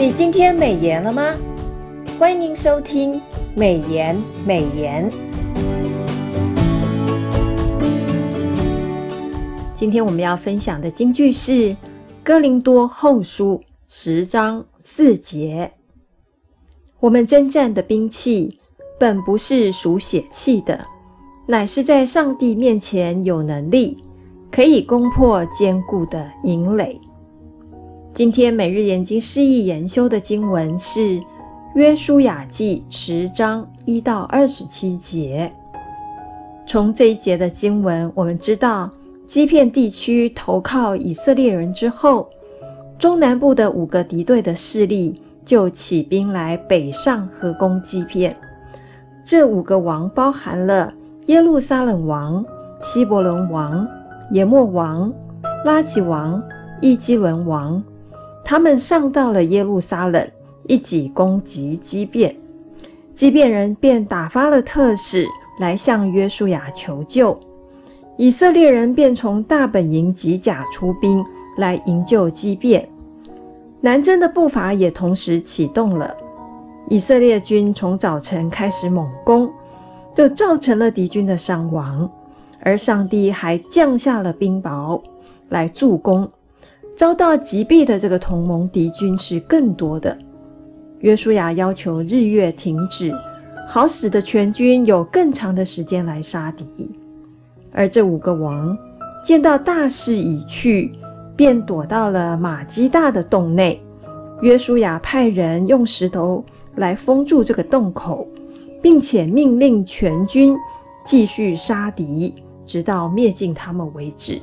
你今天美颜了吗？欢迎收听美言美言。今天我们要分享的金句是《哥林多后书》十章四节。我们征战的兵器，本不是属血气的，乃是在上帝面前有能力，可以攻破坚固的营垒。今天每日研经释义研修的经文是《约书亚记》十章一到二十七节。从这一节的经文，我们知道，基遍地区投靠以色列人之后，中南部的五个敌对的势力就起兵来北上合攻基遍。这五个王包含了耶路撒冷王、希伯伦王、耶末王、拉吉王、伊基伦王。他们上到了耶路撒冷，一起攻击基遍，基遍人便打发了特使来向约书亚求救，以色列人便从大本营吉甲出兵来营救基遍，南征的步伐也同时启动了。以色列军从早晨开始猛攻，就造成了敌军的伤亡，而上帝还降下了冰雹来助攻。遭到击毙的这个同盟敌军是更多的。约书亚要求日月停止，好使得全军有更长的时间来杀敌。而这五个王见到大势已去，便躲到了玛基大的洞内。约书亚派人用石头来封住这个洞口，并且命令全军继续杀敌，直到灭尽他们为止。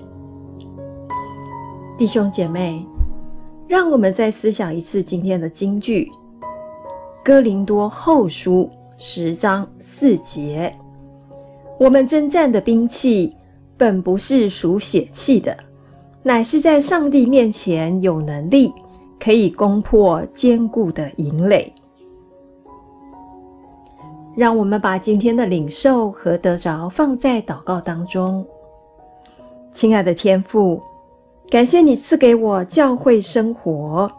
弟兄姐妹，让我们再思想一次今天的金句，《哥林多后书》十章四节：我们征战的兵器，本不是属血气的，乃是在上帝面前有能力，可以攻破坚固的营垒。让我们把今天的领受和得着放在祷告当中，亲爱的天父。感谢你赐给我教会生活，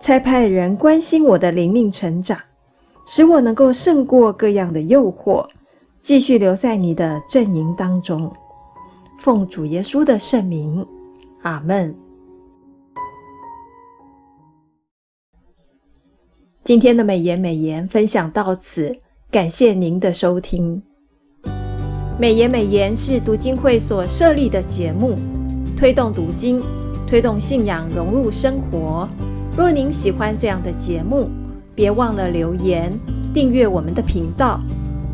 差派人关心我的灵命成长，使我能够胜过各样的诱惑，继续留在你的阵营当中。奉主耶稣的圣名，阿门。今天的美言美言分享到此，感谢您的收听。美言美言是读经会所设立的节目。推动读经，推动信仰融入生活。若您喜欢这样的节目，别忘了留言订阅我们的频道。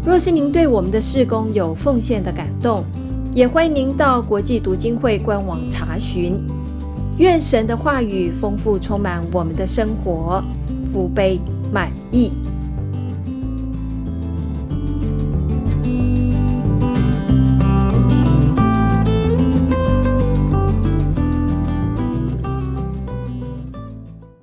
若是您对我们的事工有奉献的感动，也欢迎您到国际读经会官网查询。愿神的话语丰富充满我们的生活，福杯满溢。